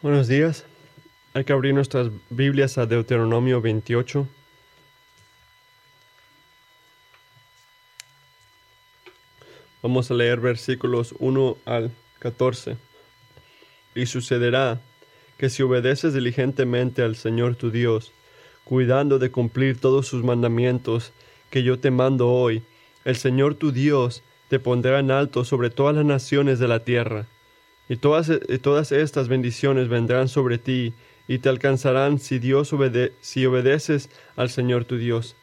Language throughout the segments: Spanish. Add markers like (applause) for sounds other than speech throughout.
Buenos días. Hay que abrir nuestras Biblias a Deuteronomio 28. Vamos a leer versículos 1 al 14. Y sucederá que si obedeces diligentemente al Señor tu Dios, cuidando de cumplir todos sus mandamientos que yo te mando hoy, el Señor tu Dios te pondrá en alto sobre todas las naciones de la tierra. Y todas, y todas estas bendiciones vendrán sobre ti y te alcanzarán si Dios obede si obedeces al Señor tu Dios.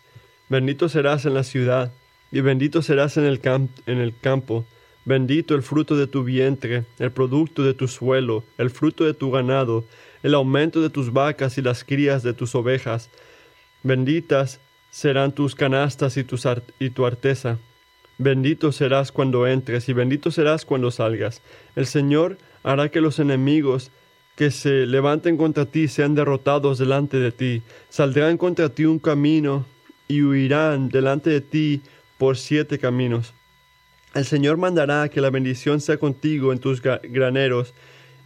Bendito serás en la ciudad y bendito serás en el, en el campo. Bendito el fruto de tu vientre, el producto de tu suelo, el fruto de tu ganado, el aumento de tus vacas y las crías de tus ovejas. Benditas serán tus canastas y, tus y tu arteza. Bendito serás cuando entres y bendito serás cuando salgas. El Señor hará que los enemigos que se levanten contra ti sean derrotados delante de ti. Saldrán contra ti un camino y huirán delante de ti por siete caminos. El Señor mandará que la bendición sea contigo en tus graneros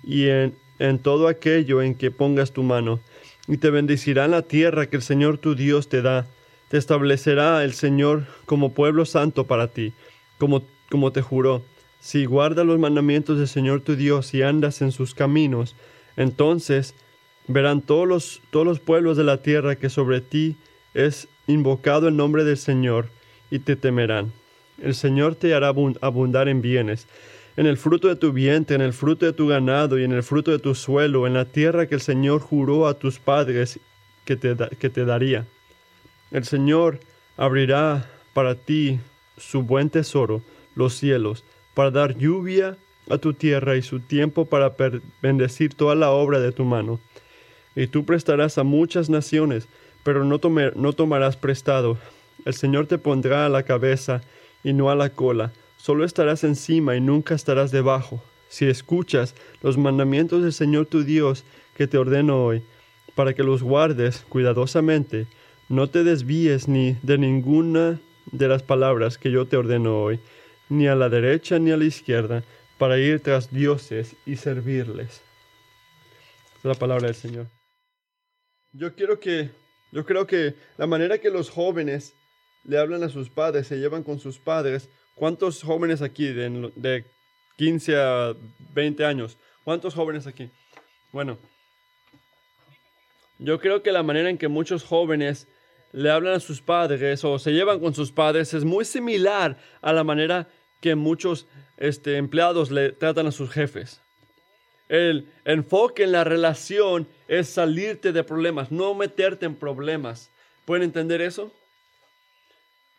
y en, en todo aquello en que pongas tu mano, y te bendecirá en la tierra que el Señor tu Dios te da. Te establecerá el Señor como pueblo santo para ti, como, como te juró. Si guardas los mandamientos del Señor tu Dios y andas en sus caminos, entonces verán todos los, todos los pueblos de la tierra que sobre ti es invocado el nombre del Señor, y te temerán. El Señor te hará abundar en bienes, en el fruto de tu vientre, en el fruto de tu ganado y en el fruto de tu suelo, en la tierra que el Señor juró a tus padres que te, que te daría. El Señor abrirá para ti su buen tesoro, los cielos, para dar lluvia a tu tierra y su tiempo para bendecir toda la obra de tu mano. Y tú prestarás a muchas naciones, pero no, no tomarás prestado. El Señor te pondrá a la cabeza y no a la cola. Solo estarás encima y nunca estarás debajo. Si escuchas los mandamientos del Señor tu Dios que te ordeno hoy, para que los guardes cuidadosamente, no te desvíes ni de ninguna de las palabras que yo te ordeno hoy, ni a la derecha ni a la izquierda, para ir tras dioses y servirles. Es la palabra del Señor. Yo quiero que, yo creo que la manera que los jóvenes le hablan a sus padres, se llevan con sus padres. ¿Cuántos jóvenes aquí de, de 15 a 20 años? ¿Cuántos jóvenes aquí? Bueno, yo creo que la manera en que muchos jóvenes le hablan a sus padres o se llevan con sus padres es muy similar a la manera que muchos este, empleados le tratan a sus jefes. El enfoque en la relación es salirte de problemas, no meterte en problemas. ¿Pueden entender eso?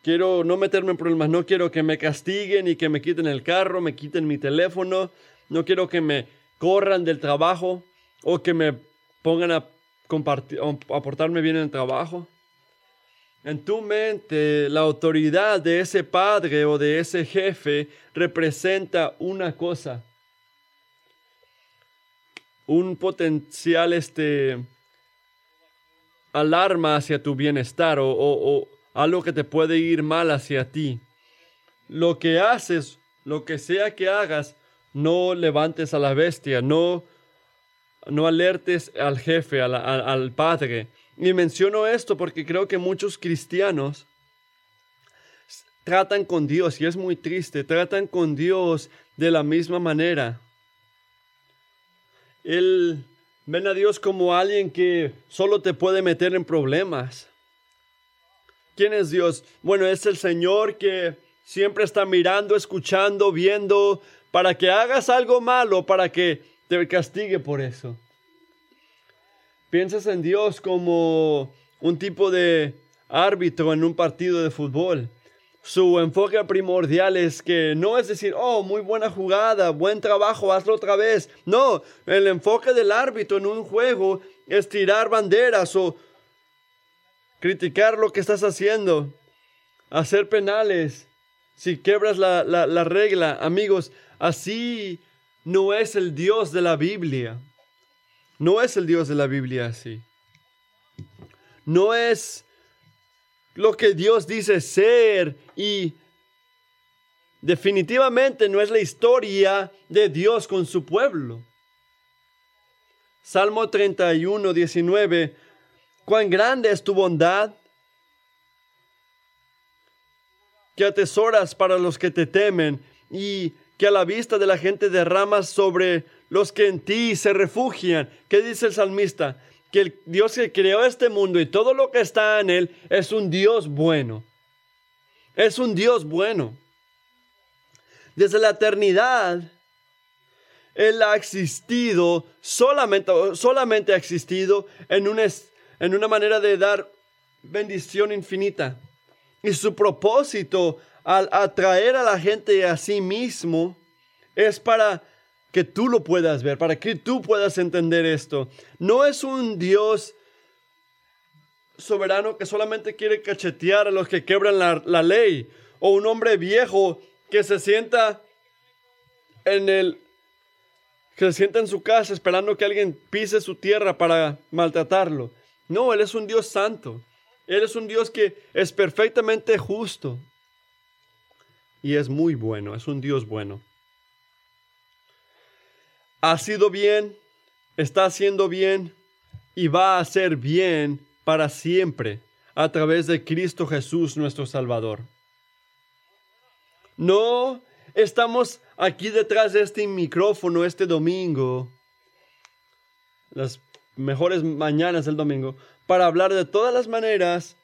Quiero no meterme en problemas, no quiero que me castiguen y que me quiten el carro, me quiten mi teléfono, no quiero que me corran del trabajo o que me pongan a, compartir, a bien en el trabajo. En tu mente, la autoridad de ese padre o de ese jefe representa una cosa, un potencial este, alarma hacia tu bienestar o, algo que te puede ir mal hacia ti. Lo que haces, lo que sea que hagas, no levantes a la bestia, no, no alertes al jefe, al padre. Y menciono esto porque creo que muchos cristianos tratan con Dios, y es muy triste, tratan con Dios de la misma manera. Él ven a Dios como alguien que solo te puede meter en problemas. ¿Quién es Dios? Bueno, es el Señor que siempre está mirando, escuchando, viendo, para que hagas algo malo, para que te castigue por eso. Piensas en Dios como un tipo de árbitro en un partido de fútbol. Su enfoque primordial es que no es decir, oh, muy buena jugada, buen trabajo, hazlo otra vez. No, el enfoque del árbitro en un juego es tirar banderas o criticar lo que estás haciendo, hacer penales, si quebras la, la, regla, amigos, así no es el Dios de la Biblia. No es el Dios de la Biblia así. No es lo que Dios dice ser y definitivamente no es la historia de Dios con su pueblo. Salmo 31, 19. Cuán grande es tu bondad que atesoras para los que te temen y que a la vista de la gente derramas sobre los que en ti se refugian. ¿Qué dice el salmista? Que el Dios que creó este mundo y todo lo que está en él es un Dios bueno. Es un Dios bueno. Desde la eternidad, Él ha existido, solamente, solamente ha existido en en una manera de dar bendición infinita. Y su propósito al atraer a la gente a sí mismo es para que tú lo puedas ver, para que tú puedas entender esto. No es un Dios soberano que solamente quiere cachetear a los que quebran la, la ley, o un hombre viejo que se sienta en el que se sienta en su casa esperando que alguien pise su tierra para maltratarlo. No, él es un Dios santo. Él es un Dios que es perfectamente justo. Y es muy bueno, es un Dios bueno. Ha sido bien, está haciendo bien y va a hacer bien para siempre a través de Cristo Jesús nuestro Salvador. No estamos aquí detrás de este micrófono este domingo, las mejores mañanas del domingo, para hablar de todas las maneras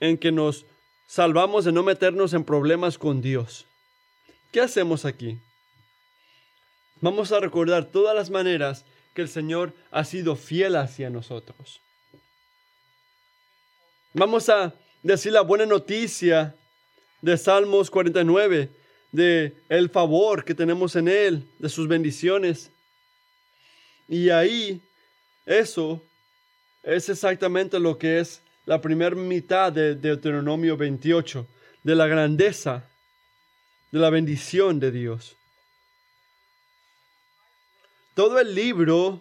en que nos salvamos de no meternos en problemas con Dios. ¿Qué hacemos aquí? Vamos a recordar todas las maneras que el Señor ha sido fiel hacia nosotros. Vamos a decir la buena noticia de Salmos 49, de el favor que tenemos en Él, de sus bendiciones. Y ahí, eso es exactamente lo que es la primera mitad de Deuteronomio 28, de la grandeza, de la bendición de Dios. Todo el libro,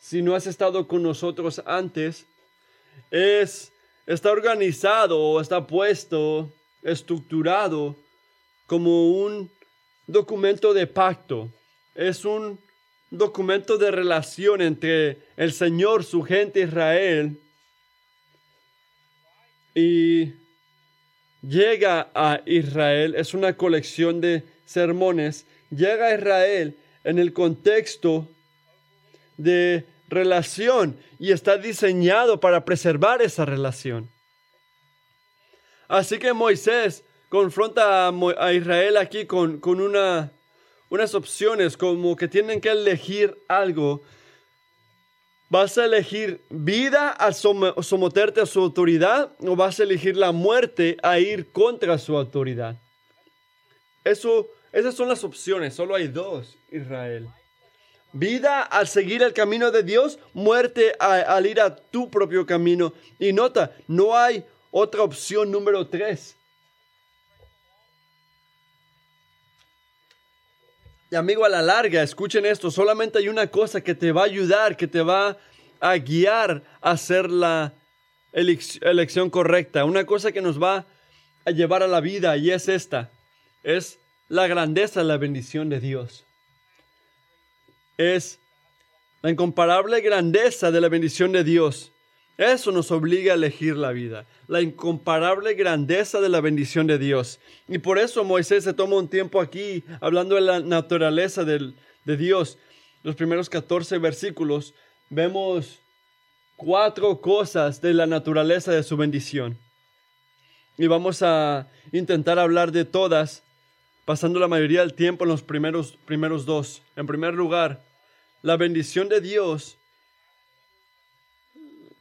si no has estado con nosotros antes, es, está organizado está puesto, estructurado como un documento de pacto. Es un documento de relación entre el Señor, su gente Israel, y llega a Israel, es una colección de sermones, llega a Israel en el contexto de relación y está diseñado para preservar esa relación. Así que Moisés confronta a, Israel aquí con, una, unas opciones, como que tienen que elegir algo. ¿Vas a elegir vida a someterte a su autoridad o vas a elegir la muerte a ir contra su autoridad? Eso, esas son las opciones, solo hay dos, Israel. Vida al seguir el camino de Dios, muerte al ir a tu propio camino. Y nota, no hay otra opción número tres. Y amigo, a la larga, escuchen esto, solamente hay una cosa que te va a ayudar, que te va a guiar a hacer la elección correcta, una cosa que nos va a llevar a la vida y es esta, es la grandeza, la bendición de Dios. Es la incomparable grandeza de la bendición de Dios. Eso nos obliga a elegir la vida, la incomparable grandeza de la bendición de Dios. Y por eso Moisés se toma un tiempo aquí hablando de la naturaleza de Dios. Los primeros 14 versículos vemos cuatro cosas de la naturaleza de su bendición. Y vamos a intentar hablar de todas, pasando la mayoría del tiempo en los primeros, primeros dos. En primer lugar, la bendición de Dios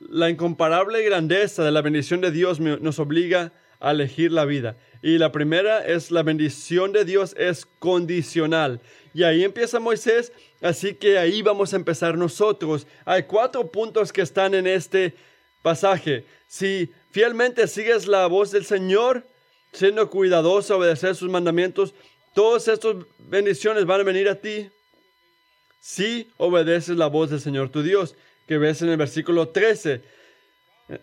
la incomparable grandeza de la bendición de Dios nos obliga a elegir la vida. Y la primera es la bendición de Dios es condicional. Y ahí empieza Moisés, así que ahí vamos a empezar nosotros. Hay cuatro puntos que están en este pasaje. Si fielmente sigues la voz del Señor, siendo cuidadoso, obedecer sus mandamientos, todas estas bendiciones van a venir a ti. Si obedeces la voz del Señor tu Dios que ves en el versículo 13.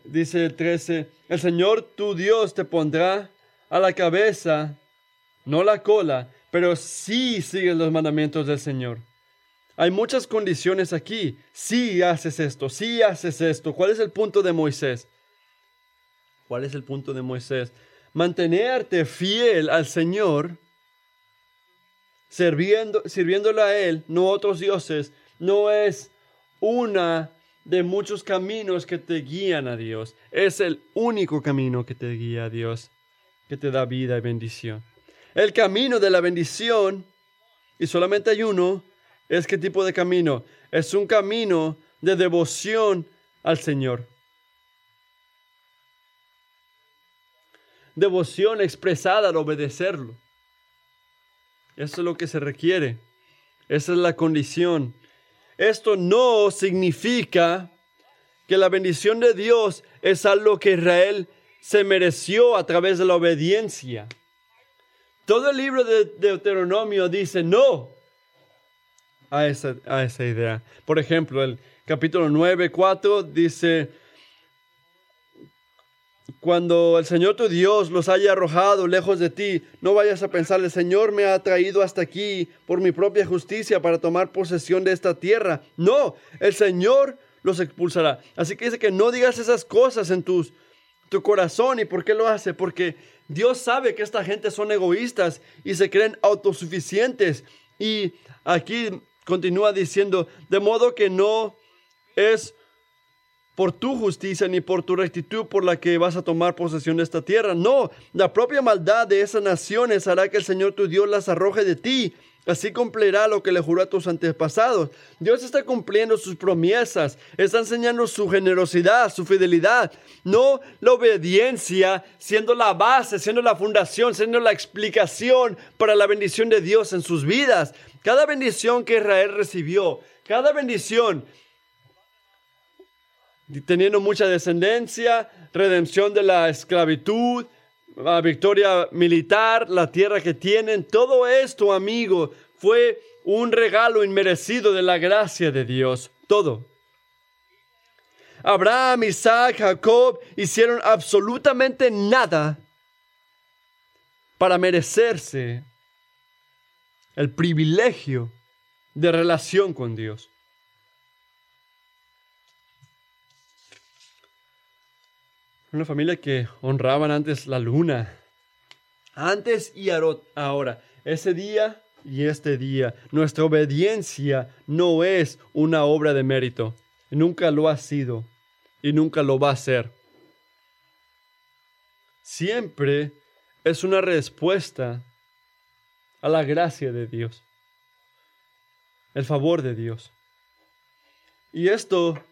Dice el 13, el Señor tu Dios te pondrá a la cabeza, no la cola, pero sí sigues los mandamientos del Señor. hay muchas condiciones aquí. Si haces esto, si haces esto. ¿Cuál es el punto de Moisés? ¿Cuál es el punto de Moisés? Mantenerte fiel al Señor, sirviendo, sirviéndole a Él, no a otros dioses, no es una de muchos caminos que te guían a Dios. Es el único camino que te guía a Dios, que te da vida y bendición. El camino de la bendición, y solamente hay uno, es qué tipo de camino? Es un camino de devoción al Señor. Devoción expresada al obedecerlo. Eso es lo que se requiere. Esa es la condición. Esto no significa que la bendición de Dios es algo que Israel se mereció a través de la obediencia. Todo el libro de Deuteronomio dice no, a esa, a esa idea. Por ejemplo, el capítulo 9, 4 dice, cuando el Señor tu Dios los haya arrojado lejos de ti, no vayas a pensar, el Señor me ha traído hasta aquí por mi propia justicia para tomar posesión de esta tierra. No, el Señor los expulsará. Así que dice que no digas esas cosas en tus, tu corazón. ¿Y por qué lo hace? Porque Dios sabe que esta gente son egoístas y se creen autosuficientes. Y aquí continúa diciendo, de modo que no es por tu justicia ni por tu rectitud por la que vas a tomar posesión de esta tierra. No, la propia maldad de esas naciones hará que el Señor tu Dios las arroje de ti. Así cumplirá lo que le juró a tus antepasados. Dios está cumpliendo sus promesas, está enseñando su generosidad, su fidelidad, no la obediencia, siendo la base, siendo la fundación, siendo la explicación para la bendición de Dios en sus vidas. Cada bendición que Israel recibió, cada bendición, teniendo mucha descendencia, redención de la esclavitud, la victoria militar, la tierra que tienen, todo esto, amigo, fue un regalo inmerecido de la gracia de Dios. Todo. Abraham, Isaac, Jacob hicieron absolutamente nada para merecerse el privilegio de relación con Dios. Una familia que honraban antes la luna, antes y ahora, ese día y este día. Nuestra obediencia no es una obra de mérito, nunca lo ha sido y nunca lo va a ser. Siempre es una respuesta a la gracia de Dios, el favor de Dios. Y esto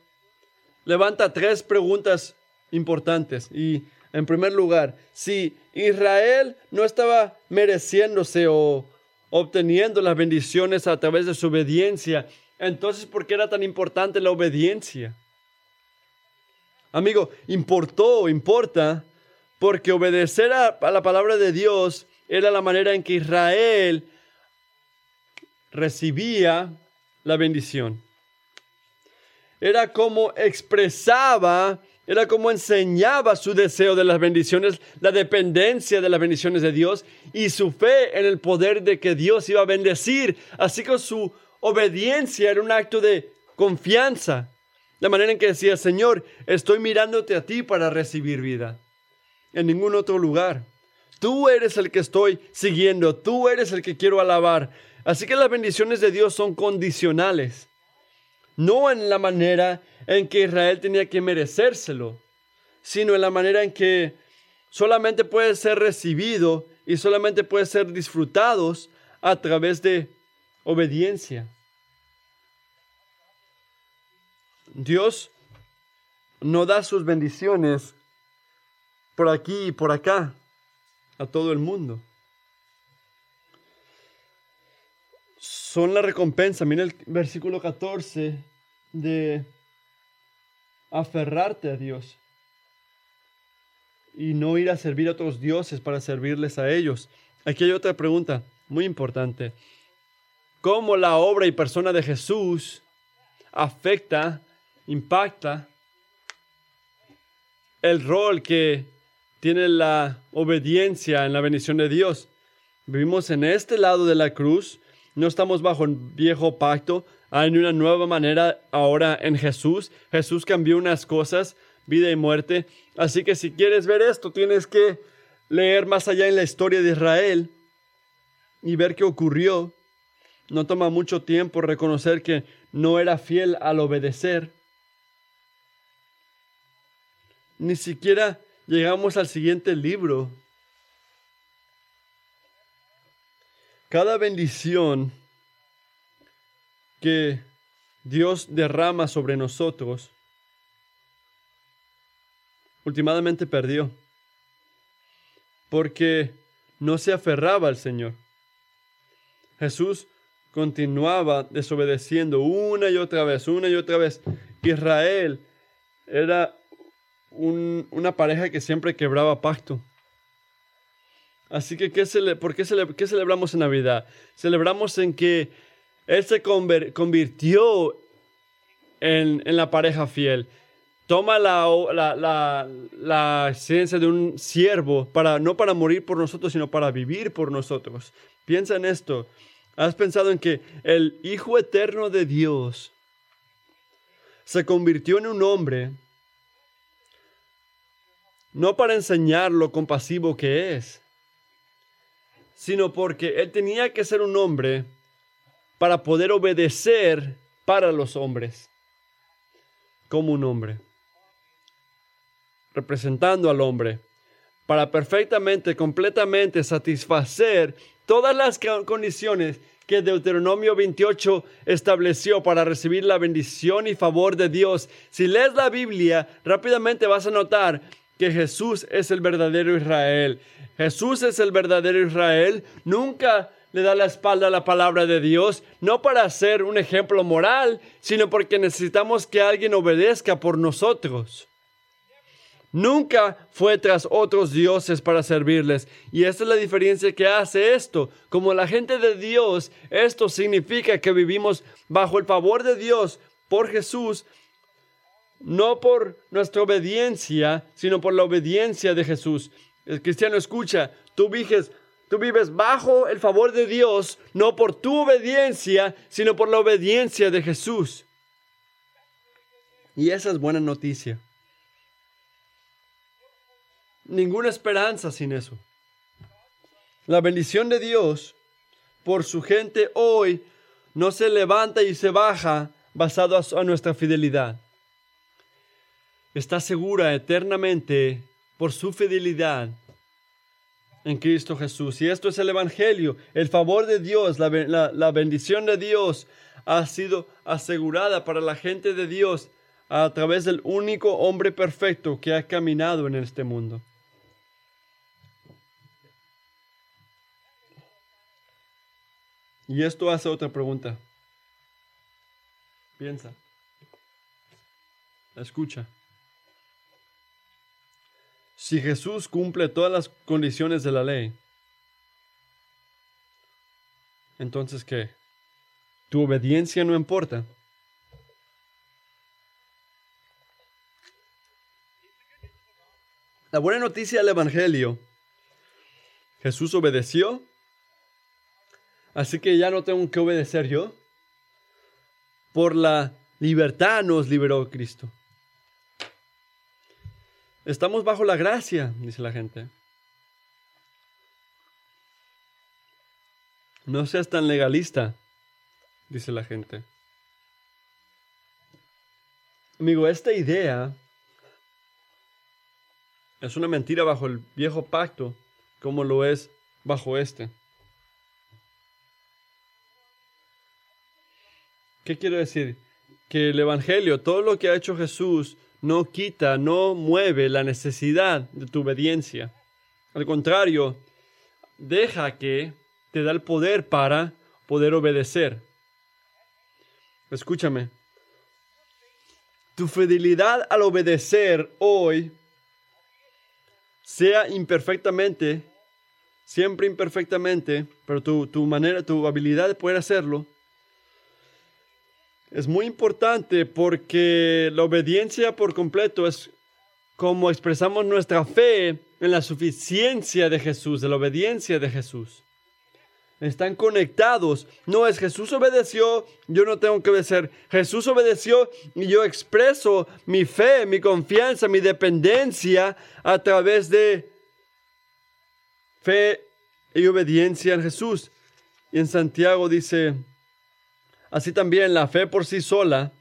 levanta tres preguntas importantes. Y en primer lugar, si Israel no estaba mereciéndose o obteniendo las bendiciones a través de su obediencia, entonces ¿por qué era tan importante la obediencia? Amigo, importó, importa, porque obedecer a, la palabra de Dios era la manera en que Israel recibía la bendición. Era como expresaba, era como enseñaba su deseo de las bendiciones, la dependencia de las bendiciones de Dios y su fe en el poder de que Dios iba a bendecir. Así que su obediencia era un acto de confianza. La manera en que decía, Señor, estoy mirándote a ti para recibir vida. En ningún otro lugar. Tú eres el que estoy siguiendo, tú eres el que quiero alabar. Así que las bendiciones de Dios son condicionales, no en la manera en que Israel tenía que merecérselo, sino en la manera en que solamente puede ser recibido y solamente puede ser disfrutados a través de obediencia. Dios no da sus bendiciones por aquí y por acá a todo el mundo. Son la recompensa. Mira el versículo 14 de aferrarte a Dios y no ir a servir a otros dioses para servirles a ellos. Aquí hay otra pregunta muy importante. ¿Cómo la obra y persona de Jesús afecta, impacta el rol que tiene la obediencia en la bendición de Dios. Vivimos en este lado de la cruz No estamos bajo el viejo pacto. Hay una nueva manera ahora en Jesús. Jesús cambió unas cosas, vida y muerte. Así que si quieres ver esto, tienes que leer más allá en la historia de Israel y ver qué ocurrió. No toma mucho tiempo reconocer que no era fiel al obedecer. Ni siquiera llegamos al siguiente libro. Cada bendición que Dios derrama sobre nosotros, últimamente perdió, porque no se aferraba al Señor. Jesús continuaba desobedeciendo una y otra vez, una y otra vez. Israel era una pareja que siempre quebraba pacto. Así que, ¿qué ¿por qué, celebramos en Navidad? Celebramos en que Él se convirtió en, la pareja fiel. Toma la, la, la, ciencia de un siervo, para, no para morir por nosotros, sino para vivir por nosotros. Piensa en esto. ¿Has pensado en que el Hijo Eterno de Dios se convirtió en un hombre no para enseñar lo compasivo que es, sino porque Él tenía que ser un hombre para poder obedecer para los hombres, como un hombre, representando al hombre, para perfectamente, completamente satisfacer todas las condiciones que Deuteronomio 28 estableció para recibir la bendición y favor de Dios. Si lees la Biblia, rápidamente vas a notar que Jesús es el verdadero Israel. Jesús es el verdadero Israel. Nunca le da la espalda a la palabra de Dios, no para ser un ejemplo moral, sino porque necesitamos que alguien obedezca por nosotros. Nunca fue tras otros dioses para servirles. Y esta es la diferencia que hace esto. Como la gente de Dios, esto significa que vivimos bajo el favor de Dios por Jesús, no por nuestra obediencia, sino por la obediencia de Jesús. El cristiano escucha, tú vives, tú vives bajo el favor de Dios, no por tu obediencia, sino por la obediencia de Jesús. Y esa es buena noticia ninguna esperanza sin eso. La bendición de Dios por su gente hoy no se levanta y se baja basado a nuestra fidelidad. Está segura eternamente por su fidelidad en Cristo Jesús. Y esto es el Evangelio. El favor de Dios, la, la bendición de Dios ha sido asegurada para la gente de Dios a través del único hombre perfecto que ha caminado en este mundo. Y esto hace otra pregunta. Piensa. Escucha. Si Jesús cumple todas las condiciones de la ley, entonces ¿qué? ¿Tu obediencia no importa? La buena noticia del Evangelio, Jesús obedeció Así que ya no tengo que obedecer yo. Por la libertad nos liberó Cristo. Estamos bajo la gracia, dice la gente. No seas tan legalista, dice la gente. Amigo, esta idea es una mentira bajo el viejo pacto, como lo es bajo este. ¿Qué quiero decir? Que el Evangelio, todo lo que ha hecho Jesús, no quita, no mueve la necesidad de tu obediencia. Al contrario, deja que te da el poder para poder obedecer. Escúchame. Tu fidelidad al obedecer hoy, sea imperfectamente, siempre imperfectamente, pero tu, tu manera, tu habilidad de poder hacerlo, es muy importante porque la obediencia por completo es como expresamos nuestra fe en la suficiencia de Jesús, de la obediencia de Jesús. Están conectados. No es Jesús obedeció, yo no tengo que obedecer. Jesús obedeció y yo expreso mi fe, mi confianza, mi dependencia a través de fe y obediencia en Jesús. Y en Santiago dice, así también la fe por sí sola,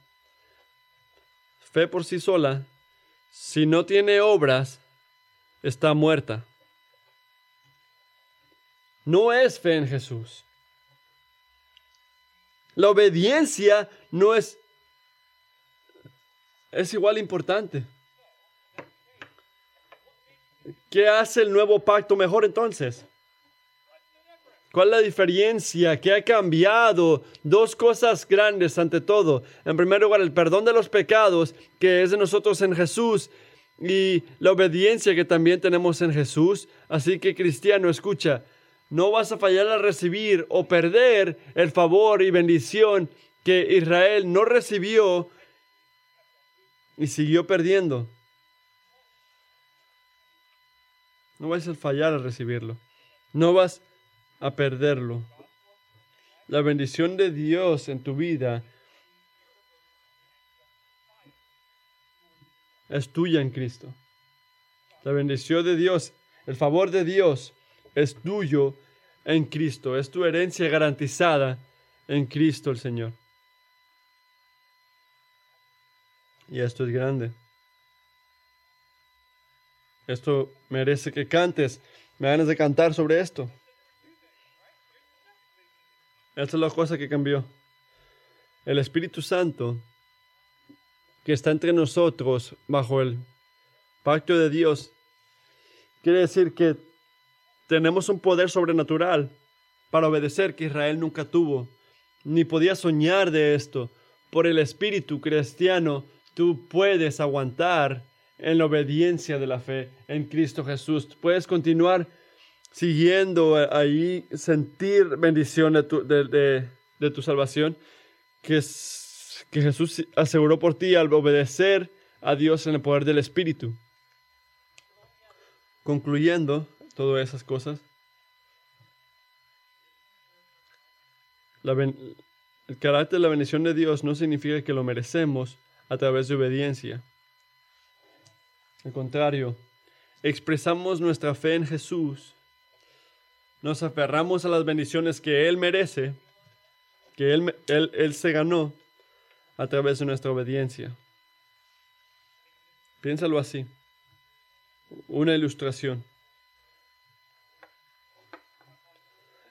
fe por sí sola, si no tiene obras, está muerta no es fe en Jesús. La obediencia no es es igual importante. ¿Qué hace el nuevo pacto mejor entonces? ¿Cuál es la diferencia? ¿Qué ha cambiado? Dos cosas grandes ante todo. En primer lugar, el perdón de los pecados que es de nosotros en Jesús y la obediencia que también tenemos en Jesús. Así que cristiano, escucha, no vas a fallar a recibir o perder el favor y bendición que Israel no recibió y siguió perdiendo. No vas a fallar a recibirlo. No vas a perderlo. La bendición de Dios en tu vida es tuya en Cristo. La bendición de Dios, el favor de Dios es tuyo en Cristo, es tu herencia garantizada en Cristo el Señor. Y esto es grande. Esto merece que cantes. Me ganas de cantar sobre esto. Esta es la cosa que cambió. El Espíritu Santo que está entre nosotros bajo el pacto de Dios quiere decir que tenemos un poder sobrenatural para obedecer que Israel nunca tuvo, ni podía soñar de esto. Por el espíritu cristiano, tú puedes aguantar en la obediencia de la fe en Cristo Jesús. Puedes continuar siguiendo ahí, sentir bendición de tu, de, tu salvación que, que Jesús aseguró por ti al obedecer a Dios en el poder del Espíritu. Concluyendo, todas esas cosas. el carácter de la bendición de Dios no significa que lo merecemos a través de obediencia. Al contrario, expresamos nuestra fe en Jesús, nos aferramos a las bendiciones que Él merece, que Él, él, él se ganó a través de nuestra obediencia. Piénsalo así. Una ilustración.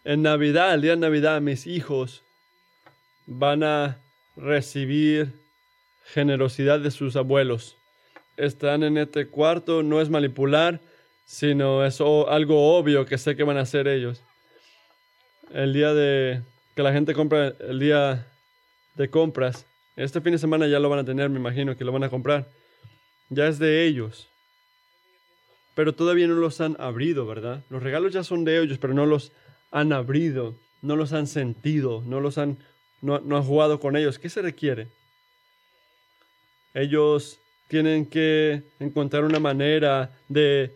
En Navidad, el día de Navidad, mis hijos van a recibir generosidad de sus abuelos. Están en este cuarto, no es manipular, sino es algo obvio que sé que van a hacer ellos. El día de que la gente compra, el día de compras, este fin de semana ya lo van a tener, me imagino que lo van a comprar. Ya es de ellos. Pero todavía no los han abrido, ¿verdad? Los regalos ya son de ellos, pero no los han abrido, no los han sentido, no los han, no, han jugado con ellos. ¿Qué se requiere? Ellos tienen que encontrar una manera de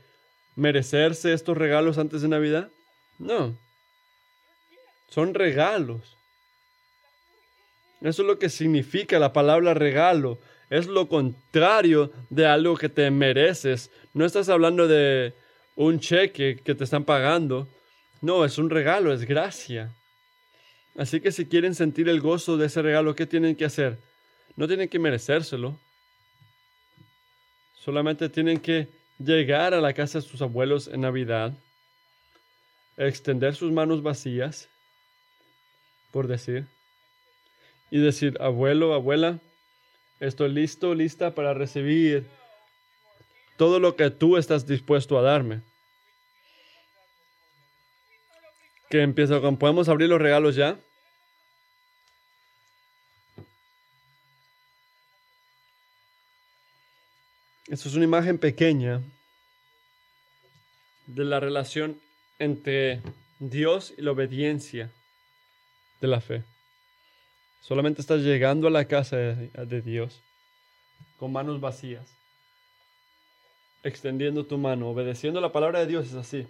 merecerse estos regalos antes de Navidad. No, son regalos. Eso es lo que significa la palabra regalo. Es lo contrario de algo que te mereces. No estás hablando de un cheque que te están pagando. No, es un regalo, es gracia. Así que si quieren sentir el gozo de ese regalo, ¿qué tienen que hacer? No tienen que merecérselo. Solamente tienen que llegar a la casa de sus abuelos en Navidad, extender sus manos vacías, por decir, y decir, abuelo, abuela, estoy listo, lista para recibir todo lo que tú estás dispuesto a darme. que empieza con, ¿podemos abrir los regalos ya? Esto es una imagen pequeña de la relación entre Dios y la obediencia de la fe. Solamente estás llegando a la casa de, Dios con manos vacías, extendiendo tu mano, obedeciendo la palabra de Dios, es así.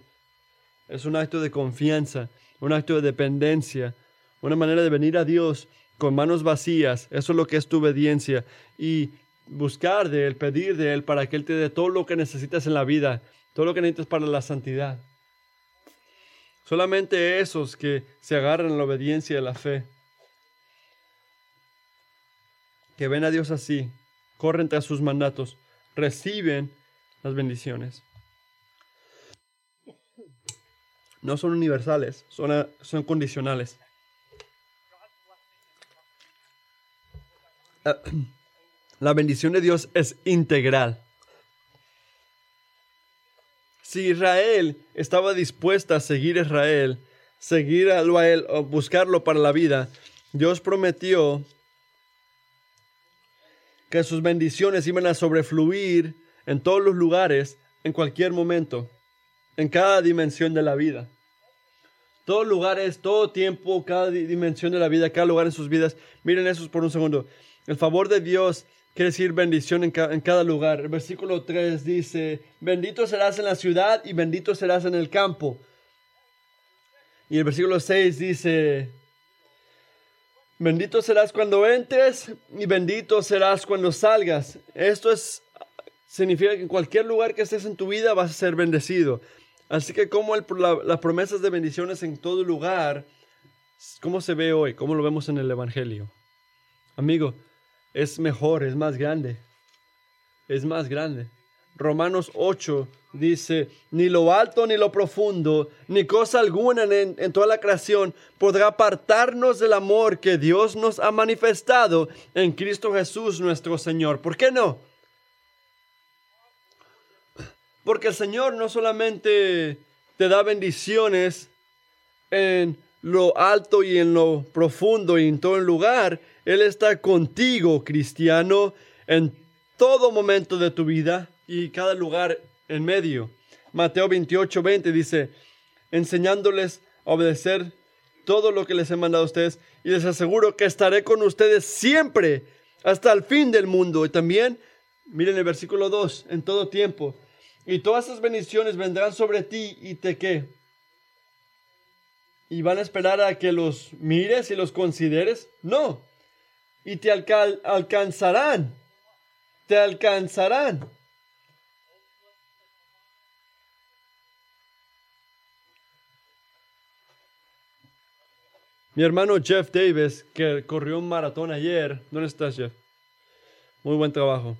Es un acto de confianza. un acto de dependencia, una manera de venir a Dios con manos vacías. Eso es lo que es tu obediencia. Y buscar de Él, pedir de Él para que Él te dé todo lo que necesitas en la vida, todo lo que necesitas para la santidad. Solamente esos que se agarran a la obediencia y a la fe, que ven a Dios así, corren tras sus mandatos, reciben las bendiciones. No son universales, son, son condicionales. (clears throat) La bendición de Dios es integral. Si Israel estaba dispuesta a seguir a Israel, seguir a él o buscarlo para la vida, Dios prometió que sus bendiciones iban a sobrefluir en todos los lugares, en cualquier momento, en cada dimensión de la vida. Todos lugares, todo tiempo, cada dimensión de la vida, cada lugar en sus vidas. Miren eso por un segundo. El favor de Dios quiere decir bendición en, cada lugar. El versículo 3 dice, bendito serás en la ciudad y bendito serás en el campo. Y el versículo 6 dice, bendito serás cuando entres y bendito serás cuando salgas. Esto es, significa que en cualquier lugar que estés en tu vida vas a ser bendecido. Así que como las promesas de bendiciones en todo lugar, ¿cómo se ve hoy? ¿Cómo lo vemos en el Evangelio? Amigo, es mejor, es más grande. Es más grande. Romanos 8 dice, ni lo alto ni lo profundo, ni cosa alguna en, en, toda la creación podrá apartarnos del amor que Dios nos ha manifestado en Cristo Jesús nuestro Señor. ¿Por qué no? Porque el Señor no solamente te da bendiciones en lo alto y en lo profundo y en todo el lugar, él está contigo, cristiano, en todo momento de tu vida y cada lugar en medio. Mateo 28, 20 dice, enseñándoles a obedecer todo lo que les he mandado a ustedes y les aseguro que estaré con ustedes siempre hasta el fin del mundo. Y también, miren el versículo 2, en todo tiempo. Y todas esas bendiciones vendrán sobre ti y te qué. ¿Y van a esperar a que los mires y los consideres? No y te alcanzarán. Te alcanzarán. Mi hermano Jeff Davis, que corrió un maratón ayer. ¿Dónde estás, Jeff? Muy buen trabajo.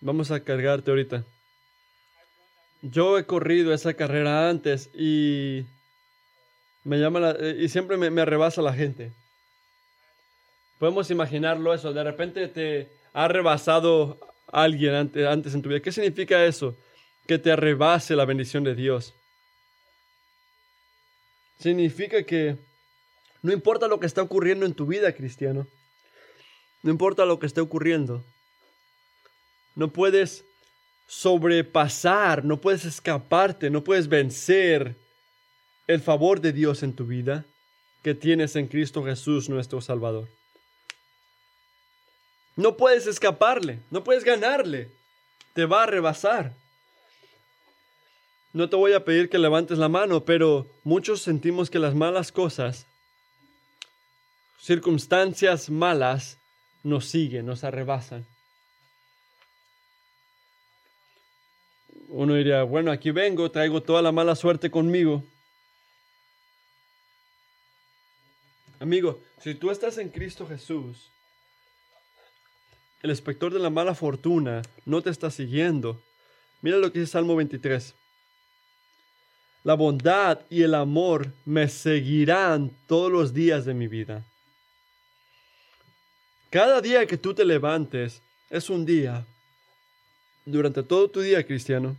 Vamos a cargarte ahorita. Yo he corrido esa carrera antes y me llama y siempre me, me arrebasa la gente. Podemos imaginarlo eso. De repente te ha rebasado alguien antes, en tu vida. ¿Qué significa eso? Que te arrebase la bendición de Dios. Significa que no importa lo que está ocurriendo en tu vida, cristiano. No importa lo que esté ocurriendo. No puedes sobrepasar, no puedes escaparte, no puedes vencer el favor de Dios en tu vida que tienes en Cristo Jesús nuestro Salvador. No puedes escaparle, no puedes ganarle. Te va a rebasar. No te voy a pedir que levantes la mano, pero muchos sentimos que las malas cosas, circunstancias malas, nos siguen, nos arrebasan. Uno diría, bueno, aquí vengo, traigo toda la mala suerte conmigo. Amigo, si tú estás en Cristo Jesús, el espector de la mala fortuna no te está siguiendo. Mira lo que dice Salmo 23. La bondad y el amor me seguirán todos los días de mi vida. Cada día que tú te levantes es un día. Durante todo tu día, cristiano.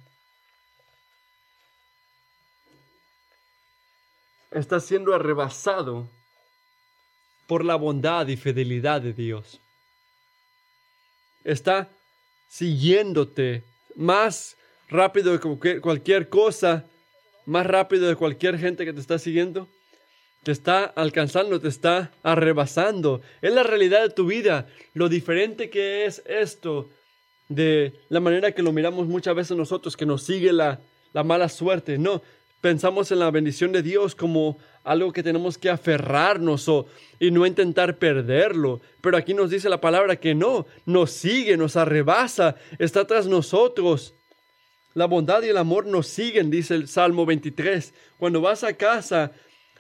Estás siendo arrebasado por la bondad y fidelidad de Dios está siguiéndote más rápido de cualquier cosa, más rápido de cualquier gente que te está siguiendo. Te está alcanzando, te está arrebasando. Es la realidad de tu vida. Lo diferente que es esto de la manera que lo miramos muchas veces nosotros, que nos sigue la, la mala suerte. No, pensamos en la bendición de Dios como algo que tenemos que aferrarnos o, y no intentar perderlo. Pero aquí nos dice la palabra que no, nos sigue, nos arrebasa, está tras nosotros. La bondad y el amor nos siguen, dice el Salmo 23. Cuando vas a casa,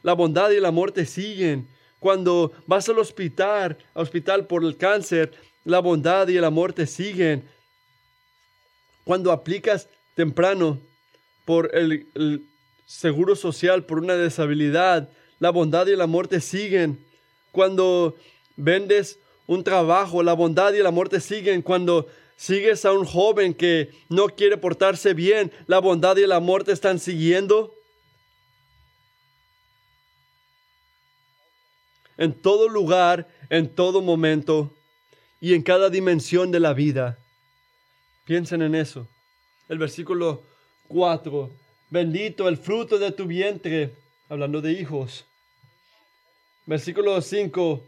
la bondad y el amor te siguen. Cuando vas al hospital, al hospital por el cáncer, la bondad y el amor te siguen. Cuando aplicas temprano por el, el seguro social, por una deshabilidad, la bondad y el amor te siguen. Cuando vendes un trabajo, la bondad y el amor te siguen. Cuando sigues a un joven que no quiere portarse bien, la bondad y el amor te están siguiendo. En todo lugar, en todo momento y en cada dimensión de la vida. Piensen en eso. El versículo 4. Bendito el fruto de tu vientre, hablando de hijos. Versículo 5.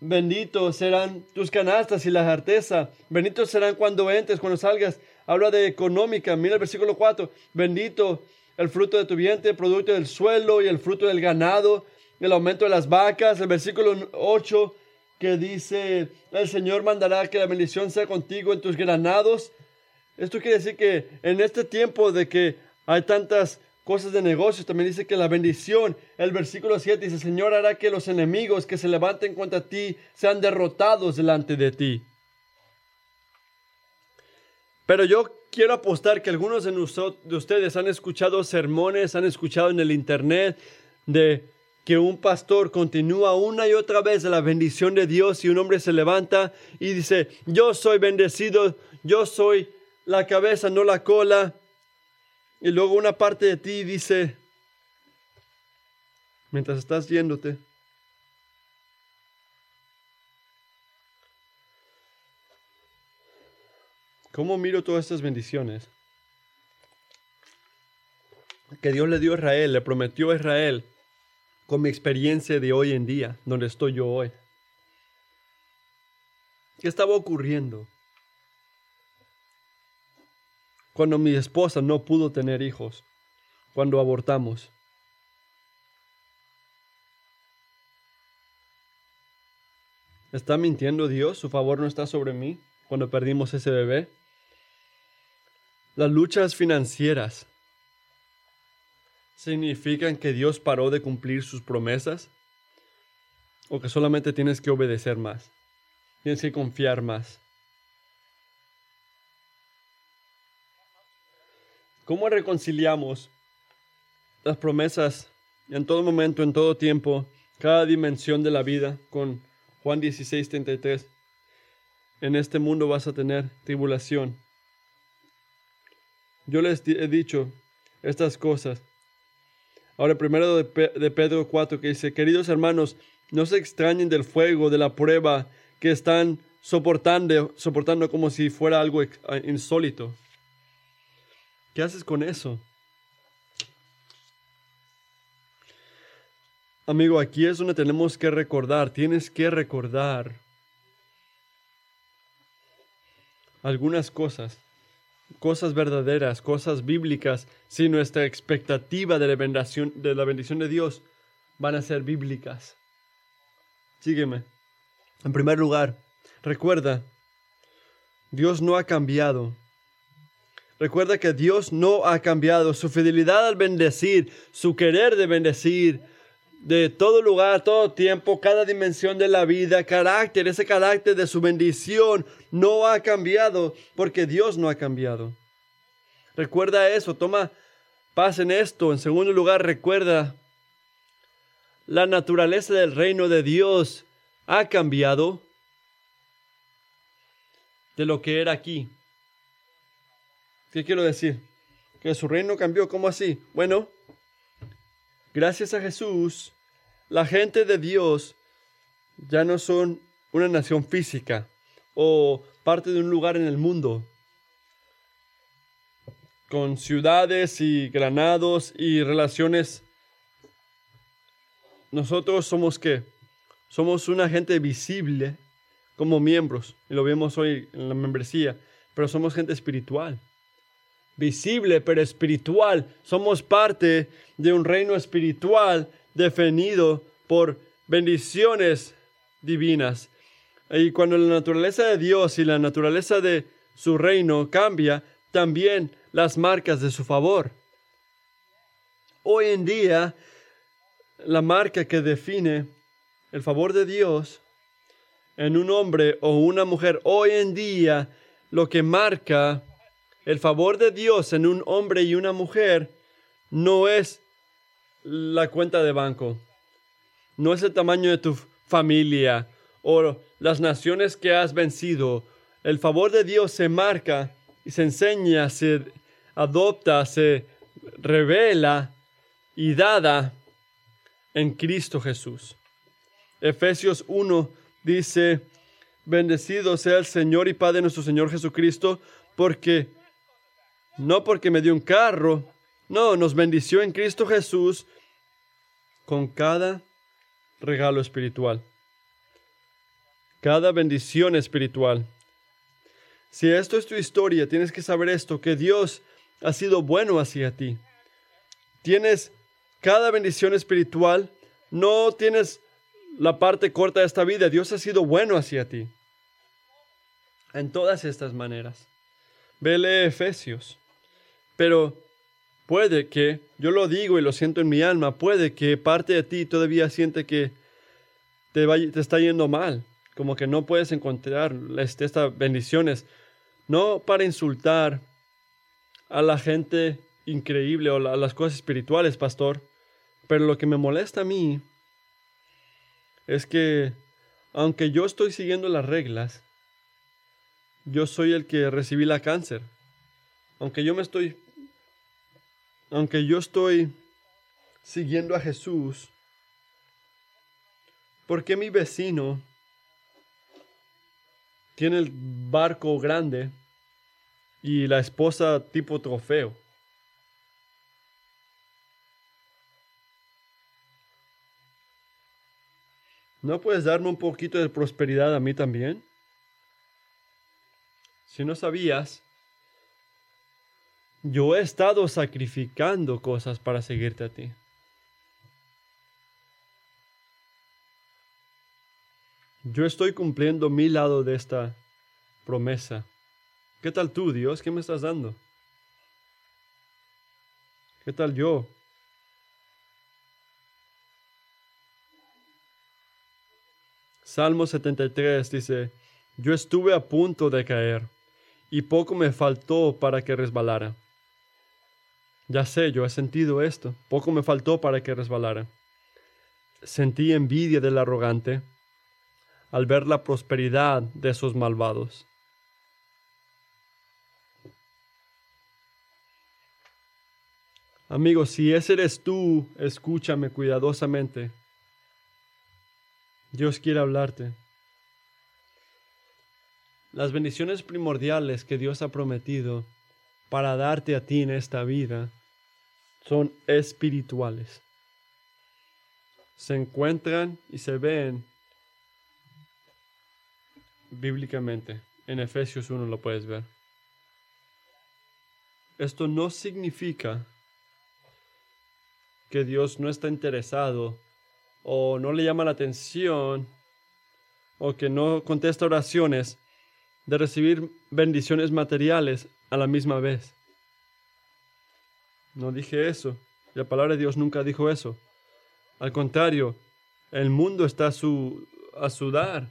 Benditos serán tus canastas y la arteza. Benditos serán cuando entres, cuando salgas. Habla de económica. Mira el versículo 4. Bendito el fruto de tu vientre, el producto del suelo y el fruto del ganado, el aumento de las vacas. El versículo 8 que dice, el Señor mandará que la bendición sea contigo en tus granados. Esto quiere decir que en este tiempo de que hay tantas cosas de negocios, también dice que la bendición, el versículo 7 dice, Señor hará que los enemigos que se levanten contra ti sean derrotados delante de ti. Pero yo quiero apostar que algunos de ustedes han escuchado sermones, han escuchado en el internet de que un pastor continúa una y otra vez de la bendición de Dios y un hombre se levanta y dice, yo soy bendecido, yo soy la cabeza, no la cola, y luego una parte de ti dice, mientras estás yéndote, ¿cómo miro todas estas bendiciones? Que Dios le dio a Israel, le prometió a Israel con mi experiencia de hoy en día, donde estoy yo hoy. ¿Qué estaba ocurriendo? Cuando mi esposa no pudo tener hijos, cuando abortamos. ¿Está mintiendo Dios? ¿Su favor no está sobre mí cuando perdimos ese bebé? Las luchas financieras significan que Dios paró de cumplir sus promesas o que solamente tienes que obedecer más, tienes que confiar más. ¿Cómo reconciliamos las promesas en todo momento, en todo tiempo, cada dimensión de la vida con Juan 16, 33? En este mundo vas a tener tribulación. Yo les he dicho estas cosas. Ahora, primero de, Pedro 4, que dice, queridos hermanos, no se extrañen del fuego, de la prueba que están soportando, soportando como si fuera algo insólito. ¿Qué haces con eso? Amigo, aquí es donde tenemos que recordar, tienes que recordar algunas cosas, cosas verdaderas, cosas bíblicas, si nuestra expectativa de la bendición de, Dios van a ser bíblicas. Sígueme. En primer lugar, recuerda, Dios no ha cambiado. Recuerda que Dios no ha cambiado. Su fidelidad al bendecir, su querer de bendecir, de todo lugar, todo tiempo, cada dimensión de la vida, carácter, ese carácter de su bendición no ha cambiado porque Dios no ha cambiado. Recuerda eso, toma paz en esto. En segundo lugar, recuerda la naturaleza del reino de Dios ha cambiado de lo que era aquí. ¿Qué quiero decir? Que su reino cambió. ¿Cómo así? Bueno, gracias a Jesús, la gente de Dios ya no son una nación física o parte de un lugar en el mundo con ciudades y granados y relaciones. Nosotros somos qué? Somos una gente visible como miembros, y lo vemos hoy en la membresía, pero somos gente espiritual. Visible, pero espiritual. Somos parte de un reino espiritual definido por bendiciones divinas. Y cuando la naturaleza de Dios y la naturaleza de su reino cambia, también las marcas de su favor. Hoy en día, la marca que define el favor de Dios en un hombre o una mujer, hoy en día, lo que marca el favor de Dios en un hombre y una mujer no es la cuenta de banco, no es el tamaño de tu familia o las naciones que has vencido. El favor de Dios se marca y se enseña, se adopta, se revela y dada en Cristo Jesús. Efesios 1 dice, bendecido sea el Señor y Padre nuestro Señor Jesucristo, porque no porque me dio un carro, no, nos bendició en Cristo Jesús con cada regalo espiritual, cada bendición espiritual. Si esto es tu historia, tienes que saber esto, que Dios ha sido bueno hacia ti. Tienes cada bendición espiritual, no tienes la parte corta de esta vida, Dios ha sido bueno hacia ti. En todas estas maneras. Vele Efesios. Pero puede que, yo lo digo y lo siento en mi alma, puede que parte de ti todavía siente que te, te está yendo mal, como que no puedes encontrar este, estas bendiciones, no para insultar a la gente increíble o a las cosas espirituales, pastor, pero lo que me molesta a mí es que, aunque yo estoy siguiendo las reglas, yo soy el que recibí la cáncer. Aunque yo me estoy aunque yo estoy siguiendo a Jesús, ¿por qué mi vecino tiene el barco grande y la esposa tipo trofeo? ¿No puedes darme un poquito de prosperidad a mí también? Si no sabías, yo he estado sacrificando cosas para seguirte a ti. Yo estoy cumpliendo mi lado de esta promesa. ¿Qué tal tú, Dios? ¿Qué me estás dando? ¿Qué tal yo? Salmo 73 dice, yo estuve a punto de caer y poco me faltó para que resbalara. Ya sé, yo he sentido esto. Poco me faltó para que resbalara. Sentí envidia del arrogante al ver la prosperidad de esos malvados. Amigos, si ese eres tú, escúchame cuidadosamente. Dios quiere hablarte. Las bendiciones primordiales que Dios ha prometido para darte a ti en esta vida son espirituales. Se encuentran y se ven bíblicamente. En Efesios 1 lo puedes ver. Esto no significa que Dios no está interesado o no le llama la atención o que no contesta oraciones de recibir bendiciones materiales a la misma vez. No dije eso. La palabra de Dios nunca dijo eso. Al contrario, el mundo está a, su, a sudar.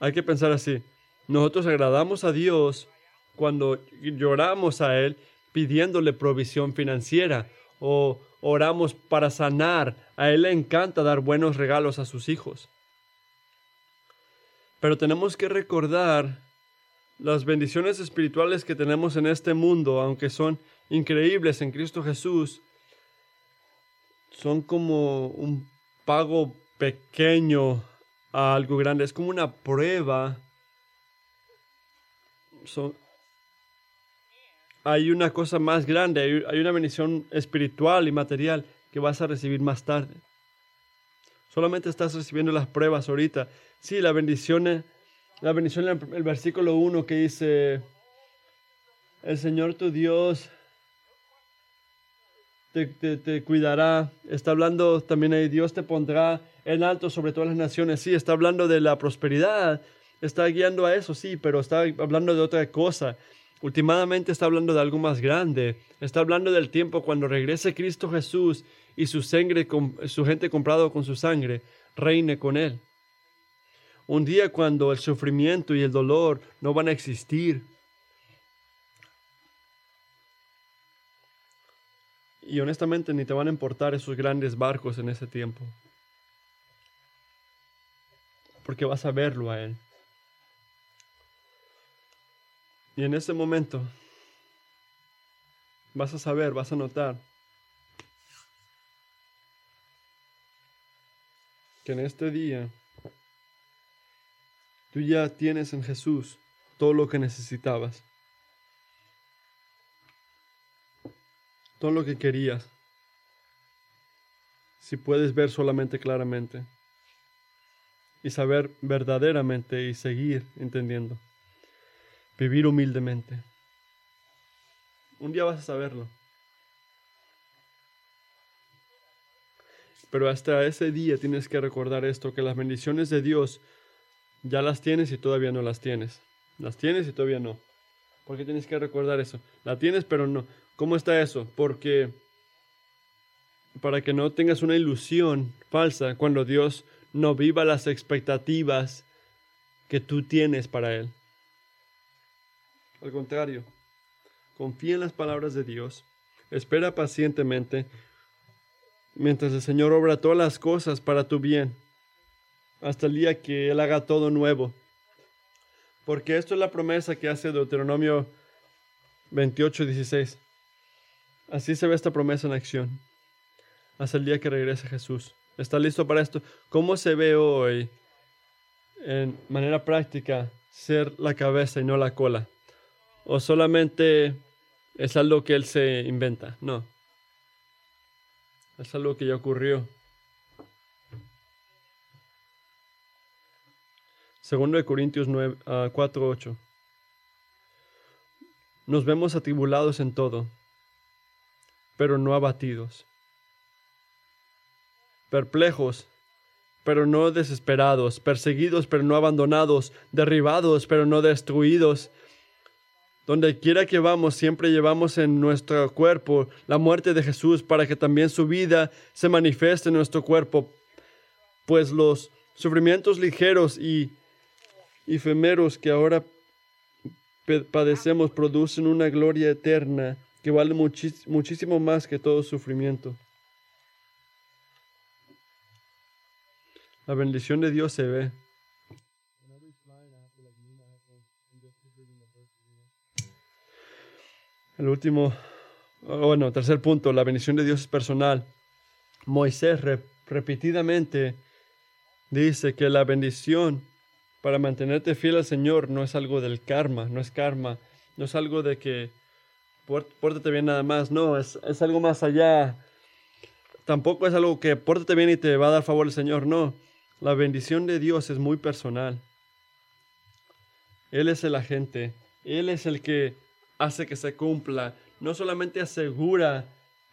Hay que pensar así. Nosotros agradamos a Dios cuando lloramos a Él pidiéndole provisión financiera o oramos para sanar. A Él le encanta dar buenos regalos a sus hijos. Pero tenemos que recordar las bendiciones espirituales que tenemos en este mundo, aunque son increíbles en Cristo Jesús, son como un pago pequeño a algo grande, es como una prueba. hay una cosa más grande, hay una bendición espiritual y material que vas a recibir más tarde. Solamente estás recibiendo las pruebas ahorita. Sí, la bendición la bendición en el versículo 1 que dice, el Señor tu Dios te, te, cuidará. Está hablando también ahí, Dios te pondrá en alto sobre todas las naciones. Sí, está hablando de la prosperidad, está guiando a eso, sí, pero está hablando de otra cosa. Últimamente está hablando de algo más grande. Está hablando del tiempo cuando regrese Cristo Jesús y su sangre, su gente comprado con su sangre, reine con él. Un día cuando el sufrimiento y el dolor no van a existir. Y honestamente ni te van a importar esos grandes barcos en ese tiempo. Porque vas a verlo a Él. Y en ese momento vas a saber, vas a notar que en este día tú ya tienes en Jesús todo lo que necesitabas. todo lo que querías, si puedes ver solamente claramente y saber verdaderamente y seguir entendiendo, vivir humildemente. Un día vas a saberlo. Pero hasta ese día tienes que recordar esto, que las bendiciones de Dios ya las tienes y todavía no las tienes. Las tienes y todavía no. ¿Por qué tienes que recordar eso? La tienes pero no. ¿Cómo está eso? Porque para que no tengas una ilusión falsa cuando Dios no viva las expectativas que tú tienes para Él. Al contrario, confía en las palabras de Dios, espera pacientemente mientras el Señor obra todas las cosas para tu bien, hasta el día que Él haga todo nuevo. Porque esto es la promesa que hace Deuteronomio 28, 16. Así se ve esta promesa en acción. Hasta el día que regrese Jesús. ¿Está listo para esto? ¿Cómo se ve hoy, en manera práctica, ser la cabeza y no la cola? ¿O solamente es algo que Él se inventa? No. Es algo que ya ocurrió. Segundo de Corintios 9, 4, 8. Nos vemos atribulados en todo pero no abatidos. Perplejos, pero no desesperados, perseguidos, pero no abandonados, derribados, pero no destruidos. Donde quiera que vamos, siempre llevamos en nuestro cuerpo la muerte de Jesús para que también su vida se manifieste en nuestro cuerpo. Pues los sufrimientos ligeros y efemeros que ahora padecemos producen una gloria eterna que vale muchísimo más que todo sufrimiento. La bendición de Dios se ve. El último, bueno, tercer punto, la bendición de Dios es personal. Moisés repetidamente dice que la bendición para mantenerte fiel al Señor no es algo del karma, no es karma, no es algo de que pórtate bien nada más. No, es, es algo más allá. Tampoco es algo que pórtate bien y te va a dar favor el Señor. No, la bendición de Dios es muy personal. Él es el agente. Él es el que hace que se cumpla. No solamente asegura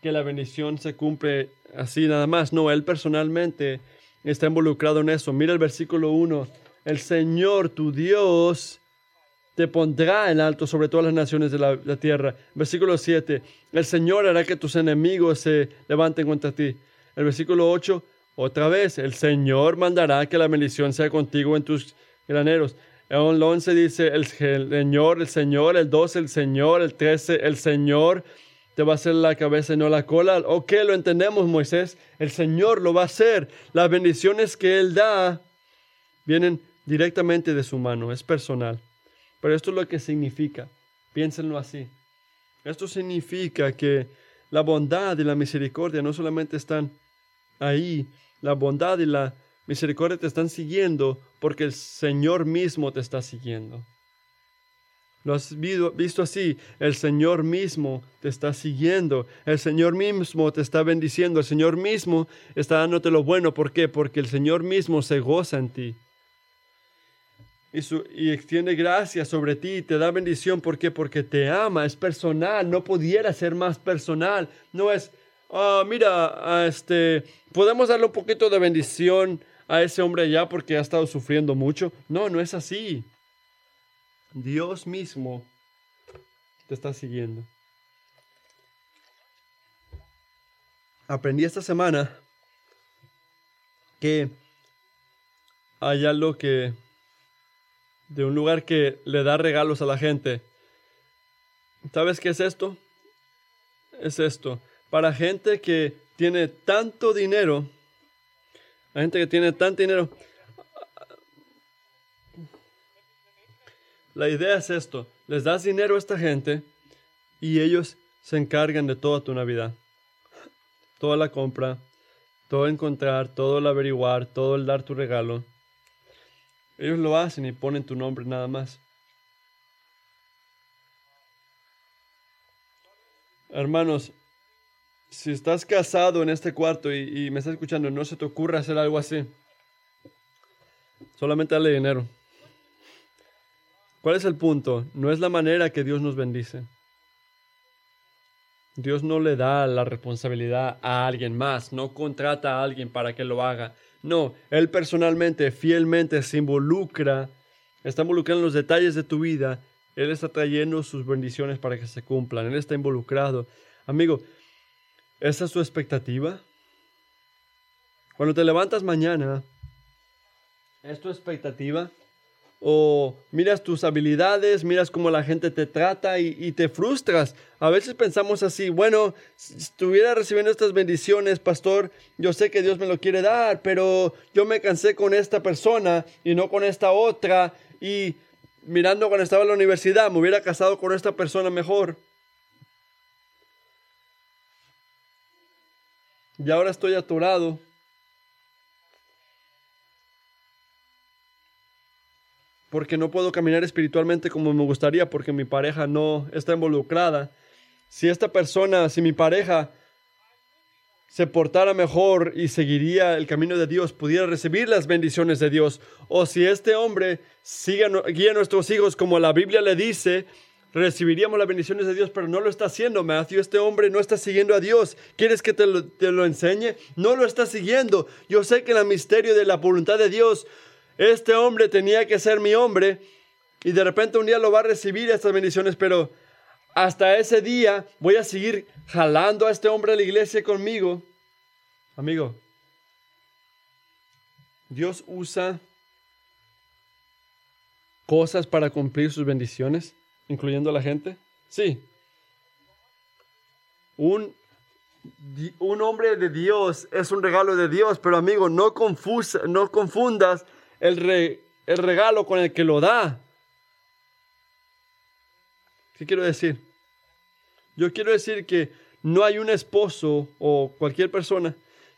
que la bendición se cumple así nada más. No, Él personalmente está involucrado en eso. Mira el versículo 1. El Señor, tu Dios, te pondrá en alto sobre todas las naciones de la, tierra. Versículo 7, el Señor hará que tus enemigos se levanten contra ti. El versículo 8, otra vez, el Señor mandará que la bendición sea contigo en tus graneros. El 11 dice, el Señor, el Señor, el 12, el Señor, el 13, el Señor te va a hacer la cabeza y no la cola. Ok, lo entendemos, Moisés. El Señor lo va a hacer. Las bendiciones que Él da vienen directamente de su mano, es personal. Pero esto es lo que significa. Piénsenlo así. Esto significa que la bondad y la misericordia no solamente están ahí, la bondad y la misericordia te están siguiendo porque el Señor mismo te está siguiendo. Lo has visto así, el Señor mismo te está siguiendo, el Señor mismo te está bendiciendo, el Señor mismo está dándote lo bueno. ¿Por qué? Porque el Señor mismo se goza en ti. Y, y extiende gracia sobre ti, te da bendición. ¿Por qué? Porque te ama, es personal, no pudiera ser más personal. No es, ah, mira, este, podemos darle un poquito de bendición a ese hombre allá porque ha estado sufriendo mucho. No, no es así. Dios mismo te está siguiendo. Aprendí esta semana que hay algo que de un lugar que le da regalos a la gente. ¿Sabes qué es esto? Es esto. Para gente que tiene tanto dinero, gente que tiene tanto dinero, la idea es esto. Les das dinero a esta gente y ellos se encargan de toda tu Navidad. Toda la compra, todo encontrar, todo el averiguar, todo el dar tu regalo. Ellos lo hacen y ponen tu nombre nada más. Hermanos, si estás casado en este cuarto y, me estás escuchando, no se te ocurra hacer algo así. Solamente dale dinero. ¿Cuál es el punto? No es la manera que Dios nos bendice. Dios no le da la responsabilidad a alguien más, no contrata a alguien para que lo haga. No, Él personalmente, fielmente se involucra, está involucrado en los detalles de tu vida. Él está trayendo sus bendiciones para que se cumplan. Él está involucrado. Amigo, ¿esa es tu expectativa? Cuando te levantas mañana, ¿es tu expectativa? O miras tus habilidades, miras cómo la gente te trata y, te frustras. A veces pensamos así, bueno, si estuviera recibiendo estas bendiciones, pastor, yo sé que Dios me lo quiere dar, pero yo me cansé con esta persona y no con esta otra y mirando cuando estaba en la universidad, me hubiera casado con esta persona mejor. Y ahora estoy atorado porque no puedo caminar espiritualmente como me gustaría porque mi pareja no está involucrada. Si esta persona, si mi pareja se portara mejor y seguiría el camino de Dios, pudiera recibir las bendiciones de Dios. O si este hombre sigue, guía a nuestros hijos como la Biblia le dice, recibiríamos las bendiciones de Dios, pero no lo está haciendo, Matthew. Este hombre no está siguiendo a Dios. ¿Quieres que te lo, te lo enseñe? No lo está siguiendo. Yo sé que el misterio de la voluntad de Dios este hombre tenía que ser mi hombre y de repente un día lo va a recibir estas bendiciones, pero hasta ese día voy a seguir jalando a este hombre a la iglesia conmigo. Amigo, Dios usa cosas para cumplir sus bendiciones, incluyendo a la gente. Sí. Un, un hombre de Dios es un regalo de Dios, pero amigo, no, confusa, no confundas el, el regalo con el que lo da. ¿Qué quiero decir? Yo quiero decir que no hay un esposo o cualquier persona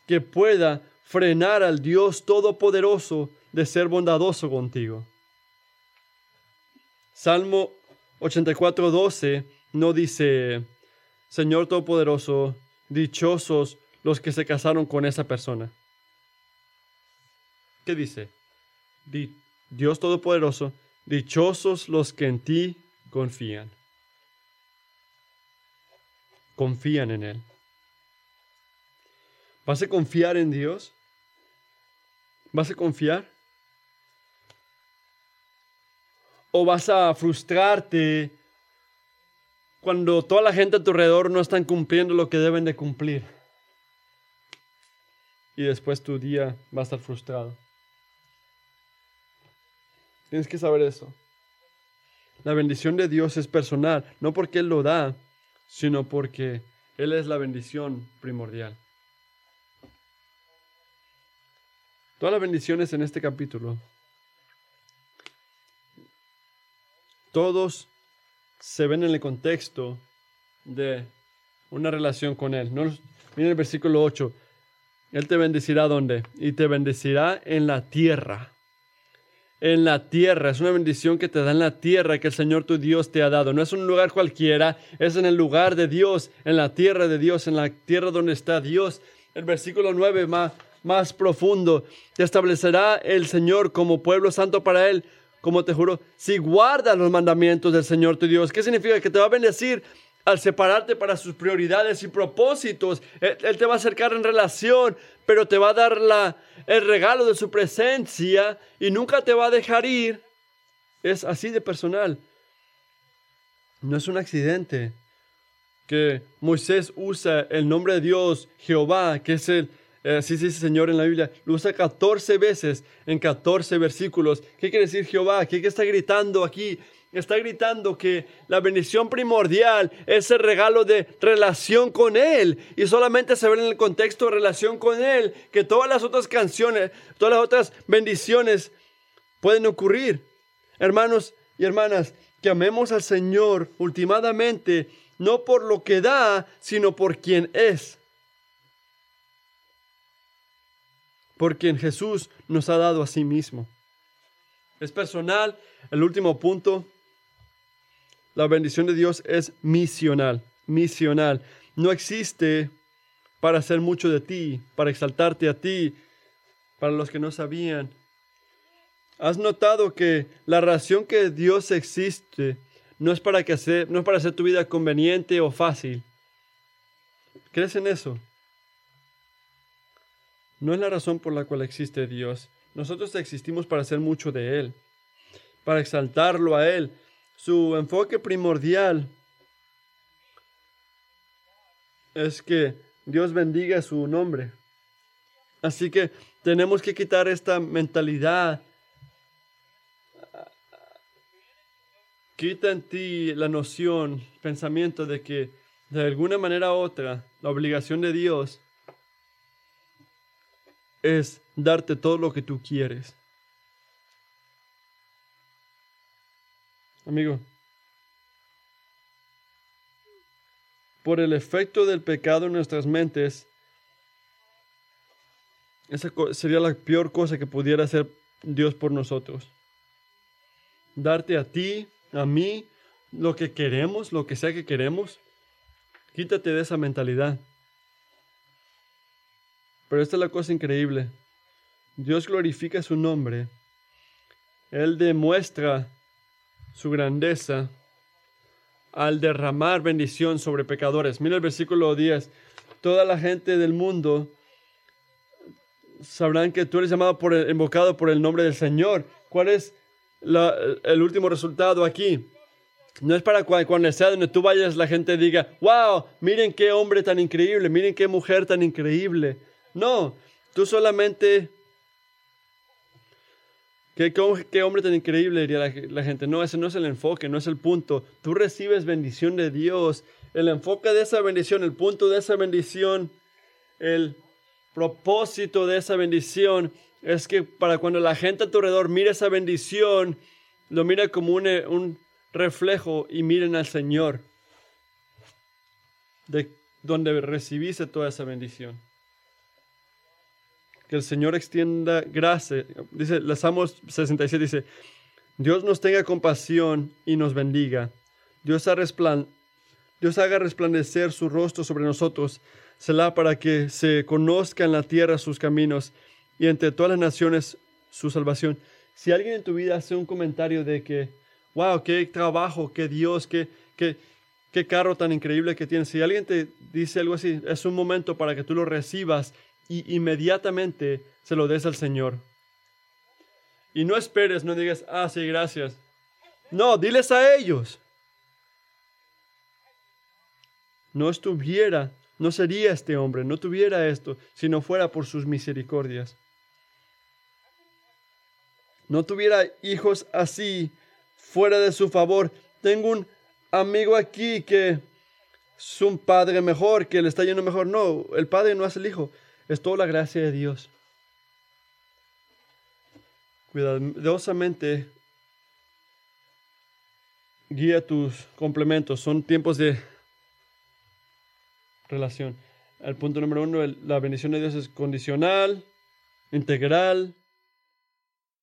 que pueda frenar al Dios Todopoderoso de ser bondadoso contigo. Salmo 84, 12 no dice, Señor Todopoderoso, dichosos los que se casaron con esa persona. ¿Qué dice? Dios Todopoderoso, dichosos los que en ti confían. Confían en Él. ¿Vas a confiar en Dios? ¿Vas a confiar? ¿O vas a frustrarte cuando toda la gente a tu alrededor no están cumpliendo lo que deben de cumplir? Y después tu día va a estar frustrado. Tienes que saber eso. La bendición de Dios es personal, no porque Él lo da, sino porque Él es la bendición primordial. Todas las bendiciones en este capítulo, todos se ven en el contexto de una relación con Él. No, mira el versículo 8. Él te bendecirá donde? Y te bendecirá en la tierra en la tierra. Es una bendición que te da en la tierra que el Señor tu Dios te ha dado. No es un lugar cualquiera, es en el lugar de Dios, en la tierra de Dios, en la tierra donde está Dios. El versículo 9 más, más profundo. Te establecerá el Señor como pueblo santo para Él, como te juro, si guardas los mandamientos del Señor tu Dios. ¿Qué significa? Que te va a bendecir al separarte para sus prioridades y propósitos. Él, te va a acercar en relación, pero te va a dar la, el regalo de su presencia y nunca te va a dejar ir. Es así de personal. No es un accidente que Moisés usa el nombre de Dios, Jehová, que es el, eh, así se dice Señor en la Biblia, lo usa 14 veces en 14 versículos. ¿Qué quiere decir Jehová? ¿Qué, qué está gritando aquí? Está gritando que la bendición primordial es el regalo de relación con Él. Y solamente se ve en el contexto de relación con Él que todas las otras canciones, todas las otras bendiciones pueden ocurrir. Hermanos y hermanas, que amemos al Señor ultimadamente, no por lo que da, sino por quien es. Por quien Jesús nos ha dado a sí mismo. Es personal. El último punto la bendición de Dios es misional, misional. No existe para hacer mucho de ti, para exaltarte a ti, para los que no sabían. ¿Has notado que la razón que Dios existe no es para, que hacer, no es para hacer tu vida conveniente o fácil? ¿Crees en eso? No es la razón por la cual existe Dios. Nosotros existimos para hacer mucho de Él, para exaltarlo a Él, su enfoque primordial es que Dios bendiga su nombre. Así que tenemos que quitar esta mentalidad. Quita en ti la noción, pensamiento de que de alguna manera u otra la obligación de Dios es darte todo lo que tú quieres. Amigo, por el efecto del pecado en nuestras mentes, esa sería la peor cosa que pudiera hacer Dios por nosotros. Darte a ti, a mí, lo que queremos, lo que sea que queremos. Quítate de esa mentalidad. Pero esta es la cosa increíble. Dios glorifica su nombre. Él demuestra su grandeza al derramar bendición sobre pecadores. Mira el versículo 10. Toda la gente del mundo sabrán que tú eres llamado por el, invocado por el nombre del Señor. ¿Cuál es el último resultado aquí? No es para cuando, cuando sea donde tú vayas la gente diga, wow, miren qué hombre tan increíble, miren qué mujer tan increíble. No, tú solamente Qué, hombre tan increíble, diría la, gente. No, ese no es el enfoque, no es el punto. Tú recibes bendición de Dios. El enfoque de esa bendición, el punto de esa bendición, el propósito de esa bendición es que para cuando la gente a tu alrededor mire esa bendición, lo mira como un, un reflejo y miren al Señor, de donde recibiste toda esa bendición que el Señor extienda gracia. Dice, el Salmos 67 dice, Dios nos tenga compasión y nos bendiga. Dios, Dios haga resplandecer su rostro sobre nosotros, será para que se conozca en la tierra sus caminos y entre todas las naciones su salvación. Si alguien en tu vida hace un comentario de que, wow, qué trabajo, qué Dios, qué, qué, qué carro tan increíble que tienes, si alguien te dice algo así, es un momento para que tú lo recibas y inmediatamente se lo des al Señor. Y no esperes, no digas, ah, sí, gracias. No, diles a ellos. No estuviera, no sería este hombre, no tuviera esto, si no fuera por sus misericordias. No tuviera hijos así, fuera de su favor. Tengo un amigo aquí que es un padre mejor, que le está yendo mejor. No, el padre no es el hijo. Es toda la gracia de Dios. Cuidadosamente guía tus complementos. Son tiempos de relación. El punto número uno, la bendición de Dios es condicional, integral,